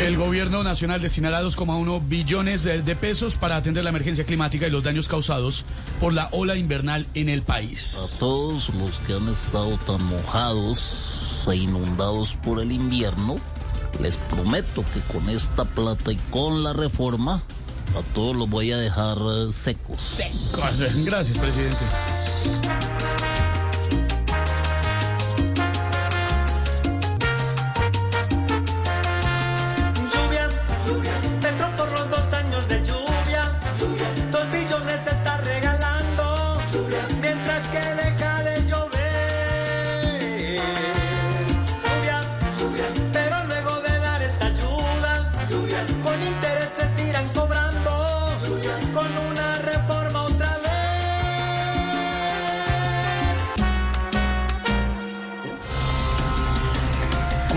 El gobierno nacional destinará 2,1 billones de, pesos para atender la emergencia climática y los daños causados por la ola invernal en el país. A todos los que han estado tan mojados e inundados por el invierno, les prometo que con esta plata y con la reforma, a todos los voy a dejar eh, secos. Gracias, presidente.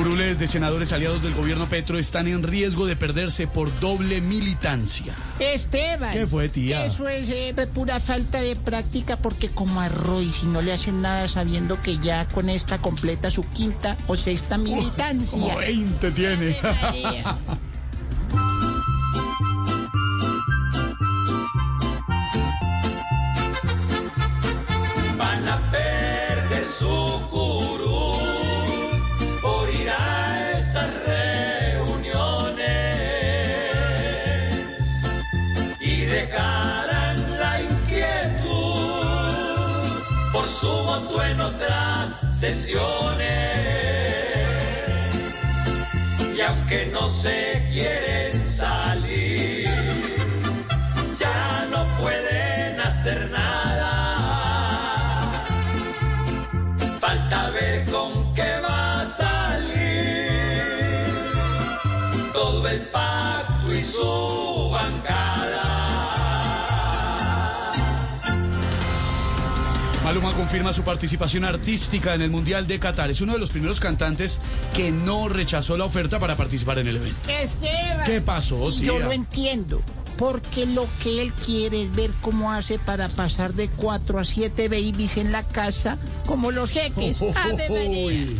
Curules de senadores aliados del gobierno Petro están en riesgo de perderse por doble militancia. Esteban. ¿Qué fue, tía? Eso es eh, pura falta de práctica porque como a Roy, si no le hacen nada sabiendo que ya con esta completa su quinta o sexta militancia. Como 20 tiene. y dejarán la inquietud por su voto en otras sesiones. Y aunque no se quieren salir, ya no pueden hacer nada. Falta ver con qué va a salir todo el pacto y su bancada. Maluma confirma su participación artística en el Mundial de Qatar. Es uno de los primeros cantantes que no rechazó la oferta para participar en el evento. Esteban. ¿Qué pasó, Y yo tía? lo entiendo. Porque lo que él quiere es ver cómo hace para pasar de cuatro a siete babies en la casa, como los jeques. Ave María. Uy.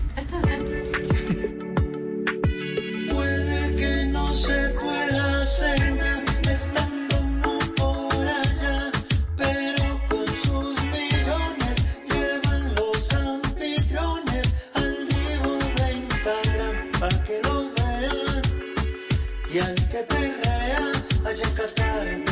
y al que perrea, allá en Qatar.